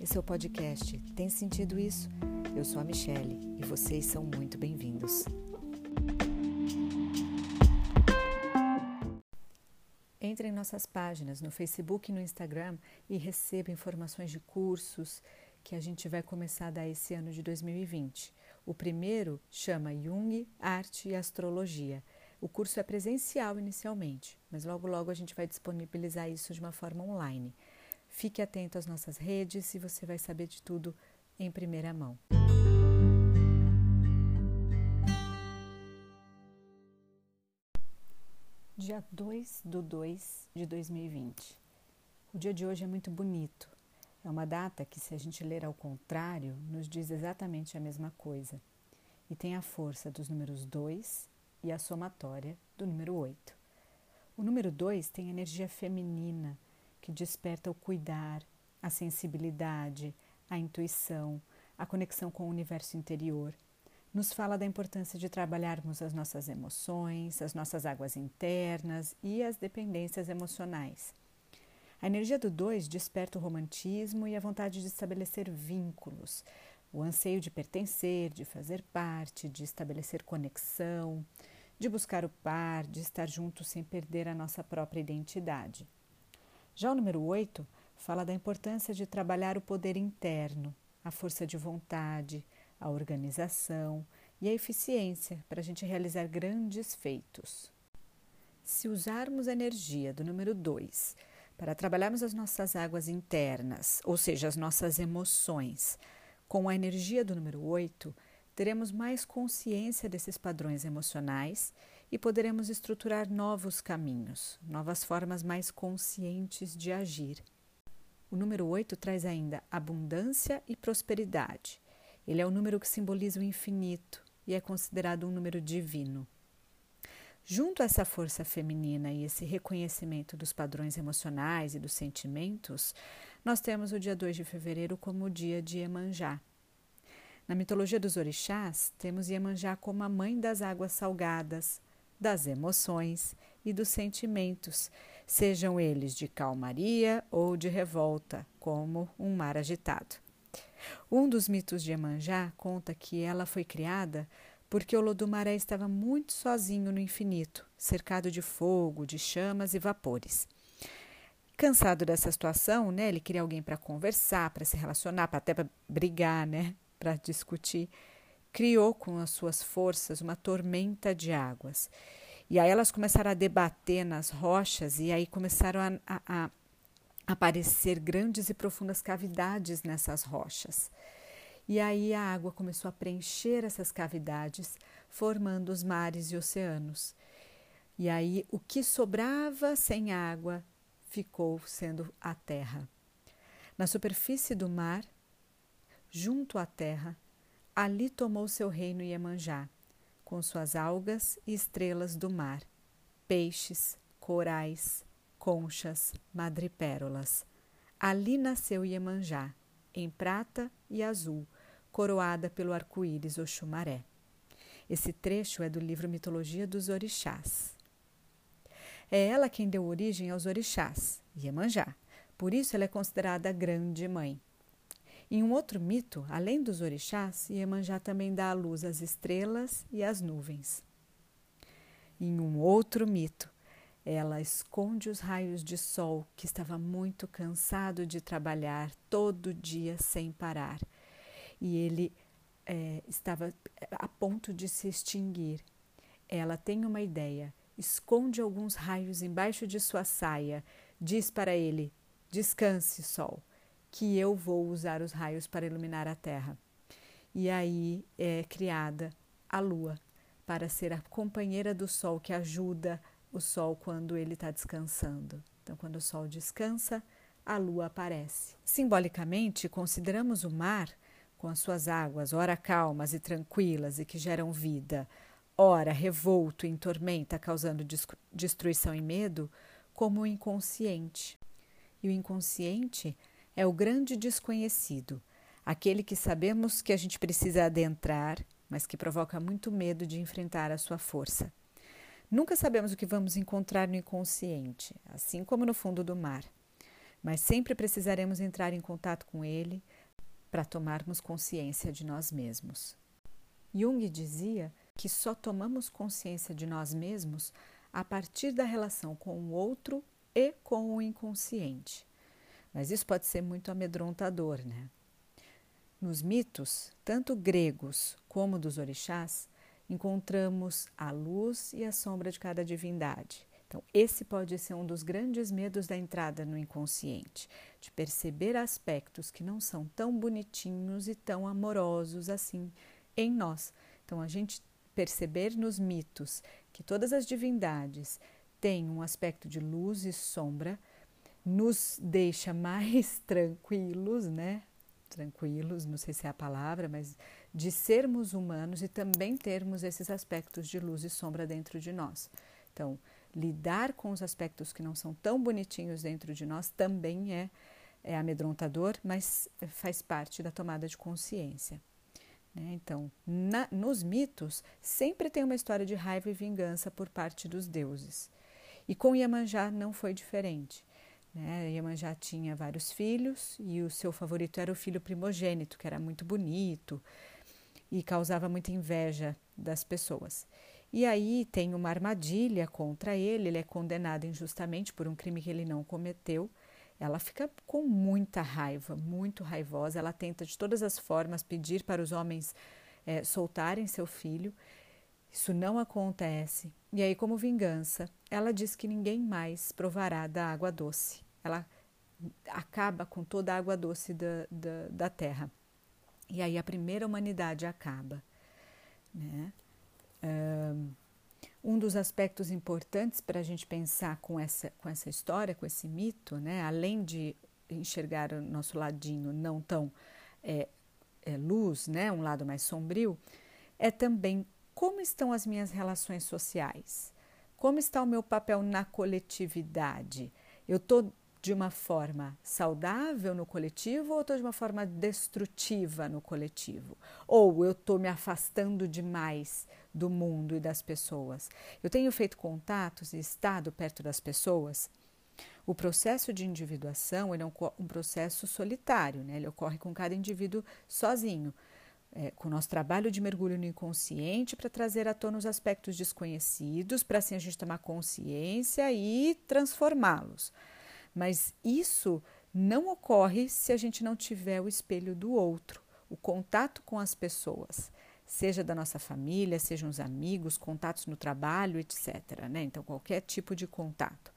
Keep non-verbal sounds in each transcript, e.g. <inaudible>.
esse é o podcast Tem Sentido Isso? Eu sou a Michelle e vocês são muito bem-vindos. Entre em nossas páginas no Facebook e no Instagram e receba informações de cursos que a gente vai começar a dar esse ano de 2020. O primeiro chama Jung, Arte e Astrologia. O curso é presencial inicialmente, mas logo logo a gente vai disponibilizar isso de uma forma online. Fique atento às nossas redes e você vai saber de tudo em primeira mão. Dia 2 do 2 de 2020. O dia de hoje é muito bonito. É uma data que, se a gente ler ao contrário, nos diz exatamente a mesma coisa. E tem a força dos números 2 e a somatória do número 8. O número 2 tem energia feminina, que desperta o cuidar, a sensibilidade, a intuição, a conexão com o universo interior. Nos fala da importância de trabalharmos as nossas emoções, as nossas águas internas e as dependências emocionais. A energia do 2 desperta o romantismo e a vontade de estabelecer vínculos, o anseio de pertencer, de fazer parte, de estabelecer conexão, de buscar o par, de estar junto sem perder a nossa própria identidade. Já o número 8 fala da importância de trabalhar o poder interno, a força de vontade, a organização e a eficiência para a gente realizar grandes feitos. Se usarmos a energia do número 2 para trabalharmos as nossas águas internas, ou seja, as nossas emoções, com a energia do número 8, teremos mais consciência desses padrões emocionais e poderemos estruturar novos caminhos, novas formas mais conscientes de agir. O número 8 traz ainda abundância e prosperidade. Ele é o número que simboliza o infinito e é considerado um número divino. Junto a essa força feminina e esse reconhecimento dos padrões emocionais e dos sentimentos, nós temos o dia 2 de fevereiro como o dia de Iemanjá. Na mitologia dos orixás, temos Iemanjá como a mãe das águas salgadas, das emoções e dos sentimentos, sejam eles de calmaria ou de revolta, como um mar agitado. Um dos mitos de Iemanjá conta que ela foi criada porque o Lodumaré estava muito sozinho no infinito, cercado de fogo, de chamas e vapores. Cansado dessa situação, né, ele queria alguém para conversar, para se relacionar, para até para brigar, né, para discutir. Criou com as suas forças uma tormenta de águas. E aí elas começaram a debater nas rochas e aí começaram a, a, a aparecer grandes e profundas cavidades nessas rochas. E aí a água começou a preencher essas cavidades, formando os mares e oceanos. E aí o que sobrava sem água ficou sendo a terra. Na superfície do mar, junto à terra, ali tomou seu reino Iemanjá, com suas algas e estrelas do mar, peixes, corais, conchas, madrepérolas. Ali nasceu Iemanjá, em prata e azul, coroada pelo arco-íris Oxumaré. Esse trecho é do livro Mitologia dos Orixás. É ela quem deu origem aos orixás, Iemanjá. Por isso ela é considerada a grande mãe. Em um outro mito, além dos orixás, Iemanjá também dá à luz as estrelas e as nuvens. Em um outro mito, ela esconde os raios de sol que estava muito cansado de trabalhar todo dia sem parar. E ele é, estava a ponto de se extinguir. Ela tem uma ideia esconde alguns raios embaixo de sua saia, diz para ele: Descanse, sol, que eu vou usar os raios para iluminar a terra. E aí é criada a lua, para ser a companheira do sol que ajuda o sol quando ele está descansando. Então, quando o sol descansa, a lua aparece. Simbolicamente, consideramos o mar com as suas águas, ora calmas e tranquilas e que geram vida, ora revolto em tormenta, causando destruição e medo, como o inconsciente. E o inconsciente é o grande desconhecido, aquele que sabemos que a gente precisa adentrar, mas que provoca muito medo de enfrentar a sua força. Nunca sabemos o que vamos encontrar no inconsciente, assim como no fundo do mar. mas sempre precisaremos entrar em contato com ele para tomarmos consciência de nós mesmos. Jung dizia que só tomamos consciência de nós mesmos a partir da relação com o outro e com o inconsciente. Mas isso pode ser muito amedrontador, né? Nos mitos, tanto gregos como dos orixás, encontramos a luz e a sombra de cada divindade. Então, esse pode ser um dos grandes medos da entrada no inconsciente, de perceber aspectos que não são tão bonitinhos e tão amorosos assim em nós. Então, a gente perceber nos mitos que todas as divindades têm um aspecto de luz e sombra nos deixa mais <laughs> tranquilos, né? Tranquilos, não sei se é a palavra, mas de sermos humanos e também termos esses aspectos de luz e sombra dentro de nós. Então, lidar com os aspectos que não são tão bonitinhos dentro de nós também é, é amedrontador, mas faz parte da tomada de consciência. Né? Então, na, nos mitos, sempre tem uma história de raiva e vingança por parte dos deuses. E com Iemanjá não foi diferente. Né? Iemanjá tinha vários filhos e o seu favorito era o filho primogênito, que era muito bonito e causava muita inveja das pessoas. E aí tem uma armadilha contra ele, ele é condenado injustamente por um crime que ele não cometeu. Ela fica com muita raiva, muito raivosa. Ela tenta de todas as formas pedir para os homens é, soltarem seu filho. Isso não acontece. E aí, como vingança, ela diz que ninguém mais provará da água doce. Ela acaba com toda a água doce da, da, da terra. E aí a primeira humanidade acaba. Né? Um dos aspectos importantes para a gente pensar com essa, com essa história, com esse mito, né? além de enxergar o nosso ladinho não tão é, é, luz, né? um lado mais sombrio, é também como estão as minhas relações sociais, como está o meu papel na coletividade. Eu estou de uma forma saudável no coletivo ou estou de uma forma destrutiva no coletivo? Ou eu estou me afastando demais do mundo e das pessoas? Eu tenho feito contatos e estado perto das pessoas? O processo de individuação é um, um processo solitário, né? ele ocorre com cada indivíduo sozinho. É, com o nosso trabalho de mergulho no inconsciente para trazer à tona os aspectos desconhecidos, para assim a gente tomar consciência e transformá-los. Mas isso não ocorre se a gente não tiver o espelho do outro, o contato com as pessoas, seja da nossa família, sejam os amigos, contatos no trabalho, etc. Né? Então, qualquer tipo de contato.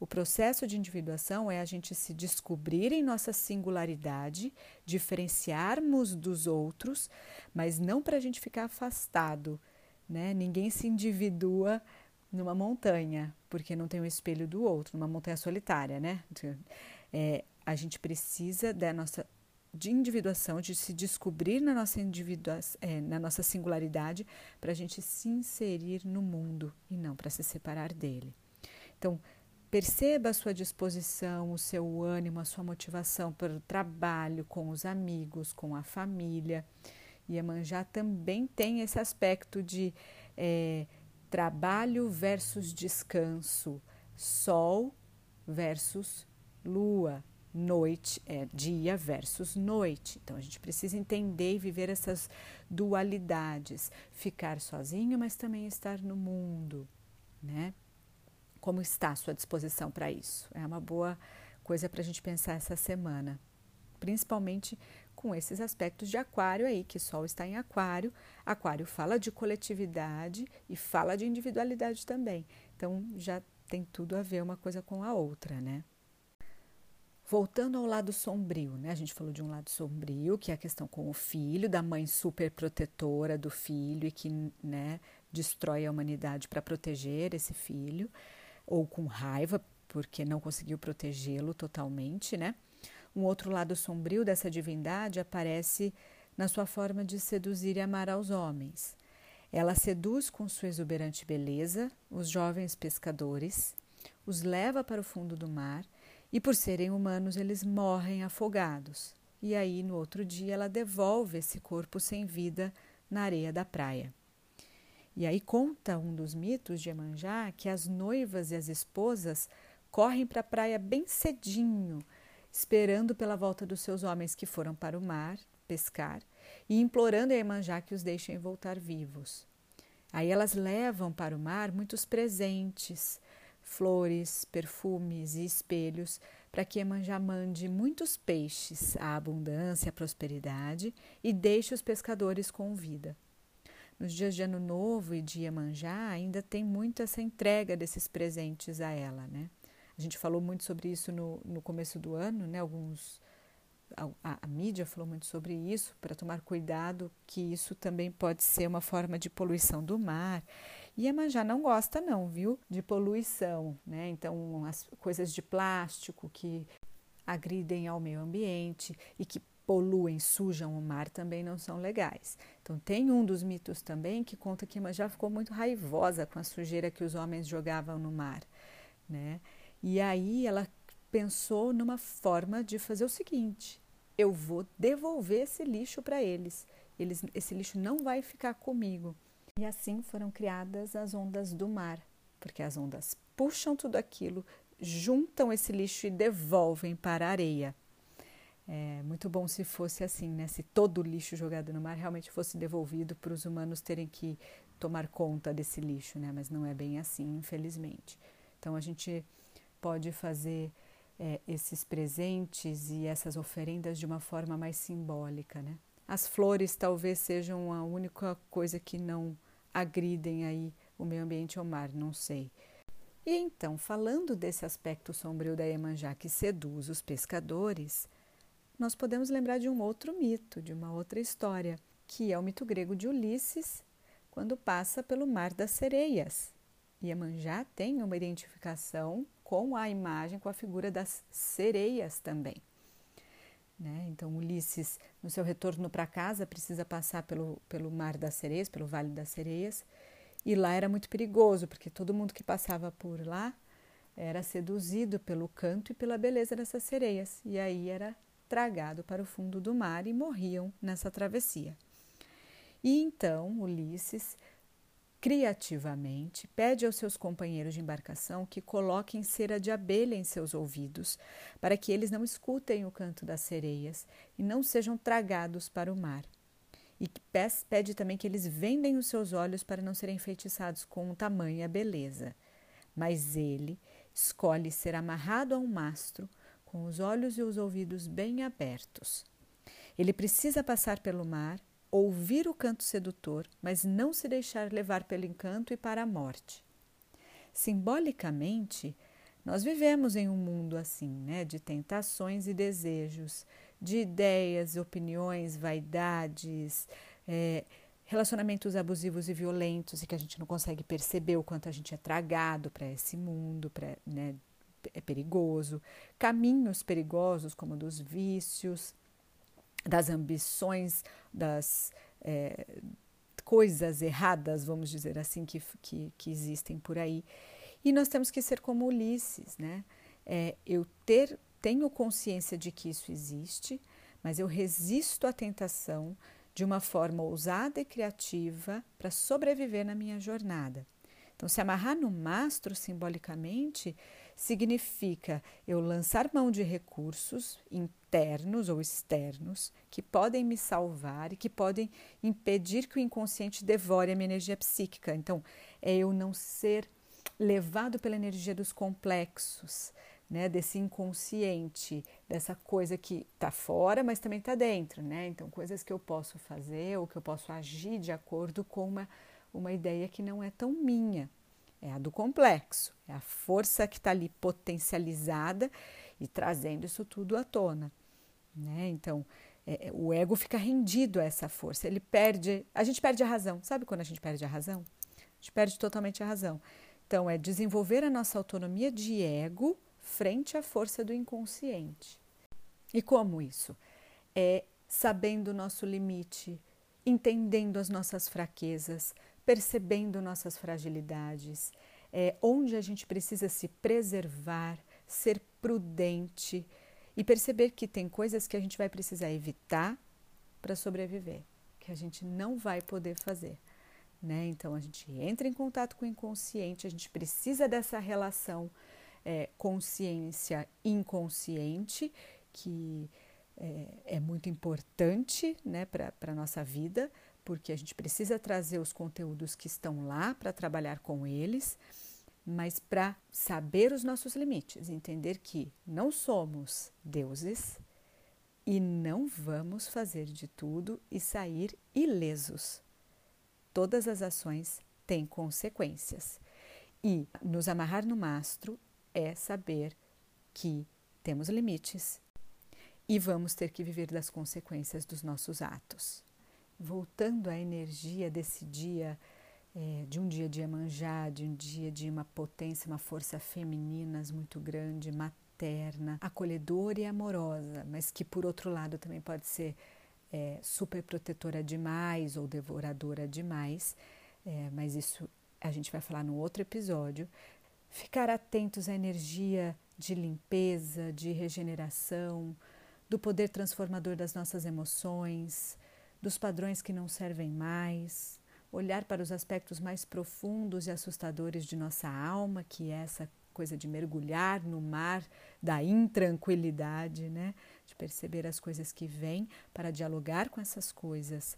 O processo de individuação é a gente se descobrir em nossa singularidade, diferenciarmos dos outros, mas não para a gente ficar afastado. Né? Ninguém se individua numa montanha, porque não tem o um espelho do outro, numa montanha solitária, né? É, a gente precisa da nossa de individuação, de se descobrir na nossa, é, na nossa singularidade, para a gente se inserir no mundo e não para se separar dele. Então, perceba a sua disposição, o seu ânimo, a sua motivação para o trabalho, com os amigos, com a família. E a Manjá também tem esse aspecto de é, trabalho versus descanso, sol versus lua, noite é dia versus noite. Então a gente precisa entender e viver essas dualidades, ficar sozinho, mas também estar no mundo, né? Como está a sua disposição para isso? É uma boa coisa para a gente pensar essa semana, principalmente com esses aspectos de Aquário aí, que Sol está em Aquário. Aquário fala de coletividade e fala de individualidade também. Então já tem tudo a ver uma coisa com a outra, né? Voltando ao lado sombrio, né? A gente falou de um lado sombrio, que é a questão com o filho, da mãe super protetora do filho e que, né, destrói a humanidade para proteger esse filho, ou com raiva porque não conseguiu protegê-lo totalmente, né? Um outro lado sombrio dessa divindade aparece na sua forma de seduzir e amar aos homens. Ela seduz com sua exuberante beleza os jovens pescadores, os leva para o fundo do mar e, por serem humanos, eles morrem afogados. E aí, no outro dia, ela devolve esse corpo sem vida na areia da praia. E aí conta um dos mitos de Emanjá que as noivas e as esposas correm para a praia bem cedinho esperando pela volta dos seus homens que foram para o mar pescar e implorando a Iemanjá que os deixem voltar vivos. Aí elas levam para o mar muitos presentes, flores, perfumes e espelhos, para que Iemanjá mande muitos peixes, a abundância, a prosperidade, e deixe os pescadores com vida. Nos dias de Ano Novo e de Iemanjá, ainda tem muito essa entrega desses presentes a ela, né? A gente falou muito sobre isso no, no começo do ano, né? Alguns a, a, mídia falou muito sobre isso, para tomar cuidado que isso também pode ser uma forma de poluição do mar. E a não gosta não, viu, de poluição, né? Então, as coisas de plástico que agridem ao meio ambiente e que poluem, sujam o mar também não são legais. Então, tem um dos mitos também que conta que Manjá ficou muito raivosa com a sujeira que os homens jogavam no mar, né? E aí ela pensou numa forma de fazer o seguinte: eu vou devolver esse lixo para eles. eles. Esse lixo não vai ficar comigo. E assim foram criadas as ondas do mar, porque as ondas puxam tudo aquilo, juntam esse lixo e devolvem para a areia. É muito bom se fosse assim, né? Se todo o lixo jogado no mar realmente fosse devolvido para os humanos terem que tomar conta desse lixo, né? Mas não é bem assim, infelizmente. Então a gente pode fazer é, esses presentes e essas oferendas de uma forma mais simbólica, né? As flores talvez sejam a única coisa que não agridem aí o meio ambiente ao mar, não sei. E então, falando desse aspecto sombrio da Iemanjá que seduz os pescadores, nós podemos lembrar de um outro mito, de uma outra história, que é o mito grego de Ulisses, quando passa pelo Mar das Sereias. Iemanjá tem uma identificação com a imagem, com a figura das sereias também. Né? Então, Ulisses, no seu retorno para casa, precisa passar pelo, pelo Mar das Sereias, pelo Vale das Sereias, e lá era muito perigoso, porque todo mundo que passava por lá era seduzido pelo canto e pela beleza dessas sereias, e aí era tragado para o fundo do mar e morriam nessa travessia. E então Ulisses criativamente, pede aos seus companheiros de embarcação que coloquem cera de abelha em seus ouvidos, para que eles não escutem o canto das sereias e não sejam tragados para o mar. E pede também que eles vendem os seus olhos para não serem enfeitiçados com tamanha beleza. Mas ele escolhe ser amarrado a um mastro, com os olhos e os ouvidos bem abertos. Ele precisa passar pelo mar ouvir o canto sedutor, mas não se deixar levar pelo encanto e para a morte. Simbolicamente, nós vivemos em um mundo assim, né, de tentações e desejos, de ideias, opiniões, vaidades, é, relacionamentos abusivos e violentos e que a gente não consegue perceber o quanto a gente é tragado para esse mundo, pra, né, é perigoso, caminhos perigosos como dos vícios, das ambições, das é, coisas erradas, vamos dizer assim, que, que, que, existem por aí. E nós temos que ser como Ulisses, né? É, eu ter, tenho consciência de que isso existe, mas eu resisto à tentação de uma forma ousada e criativa para sobreviver na minha jornada. Então, se amarrar no mastro simbolicamente significa eu lançar mão de recursos internos ou externos que podem me salvar e que podem impedir que o inconsciente devore a minha energia psíquica. Então, é eu não ser levado pela energia dos complexos, né, desse inconsciente, dessa coisa que está fora, mas também está dentro, né? Então, coisas que eu posso fazer ou que eu posso agir de acordo com uma, uma ideia que não é tão minha é a do complexo, é a força que está ali potencializada e trazendo isso tudo à tona. Né? Então, é, é, o ego fica rendido a essa força, ele perde, a gente perde a razão. Sabe quando a gente perde a razão? A gente perde totalmente a razão. Então, é desenvolver a nossa autonomia de ego frente à força do inconsciente. E como isso? É sabendo o nosso limite, entendendo as nossas fraquezas, percebendo nossas fragilidades, é, onde a gente precisa se preservar, ser prudente e perceber que tem coisas que a gente vai precisar evitar para sobreviver, que a gente não vai poder fazer. Né? Então a gente entra em contato com o inconsciente, a gente precisa dessa relação é, consciência-inconsciente que é, é muito importante né, para a nossa vida, porque a gente precisa trazer os conteúdos que estão lá para trabalhar com eles, mas para saber os nossos limites, entender que não somos deuses e não vamos fazer de tudo e sair ilesos. Todas as ações têm consequências. E nos amarrar no mastro é saber que temos limites e vamos ter que viver das consequências dos nossos atos. Voltando à energia desse dia, é, de um dia de Iemanjá, de um dia de uma potência, uma força feminina muito grande, materna, acolhedora e amorosa, mas que por outro lado também pode ser é, super protetora demais ou devoradora demais, é, mas isso a gente vai falar no outro episódio. Ficar atentos à energia de limpeza, de regeneração, do poder transformador das nossas emoções, dos padrões que não servem mais, olhar para os aspectos mais profundos e assustadores de nossa alma, que é essa coisa de mergulhar no mar da intranquilidade, né? De perceber as coisas que vêm para dialogar com essas coisas,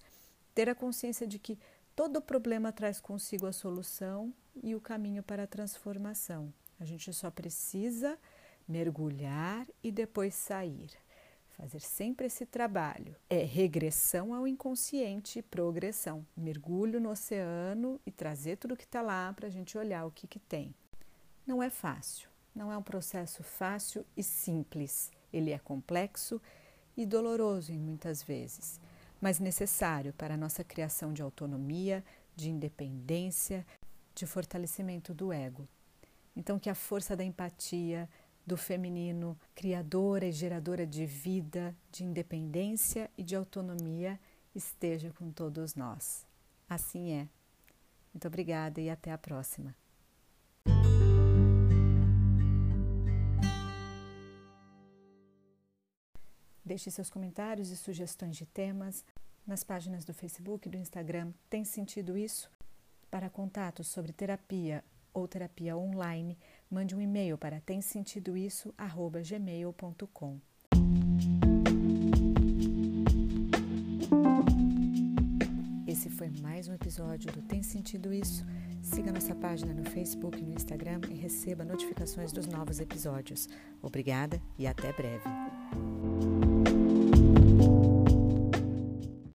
ter a consciência de que todo problema traz consigo a solução e o caminho para a transformação. A gente só precisa mergulhar e depois sair fazer sempre esse trabalho. É regressão ao inconsciente progressão. Mergulho no oceano e trazer tudo que está lá para a gente olhar o que, que tem. Não é fácil, não é um processo fácil e simples. Ele é complexo e doloroso em muitas vezes, mas necessário para a nossa criação de autonomia, de independência, de fortalecimento do ego. Então, que a força da empatia, do feminino, criadora e geradora de vida, de independência e de autonomia, esteja com todos nós. Assim é. Muito obrigada e até a próxima. Deixe seus comentários e sugestões de temas nas páginas do Facebook e do Instagram. Tem sentido isso? Para contatos sobre terapia ou terapia online, mande um e-mail para temsentidoisso@gmail.com. Esse foi mais um episódio do Tem Sentido Isso. Siga nossa página no Facebook e no Instagram e receba notificações dos novos episódios. Obrigada e até breve.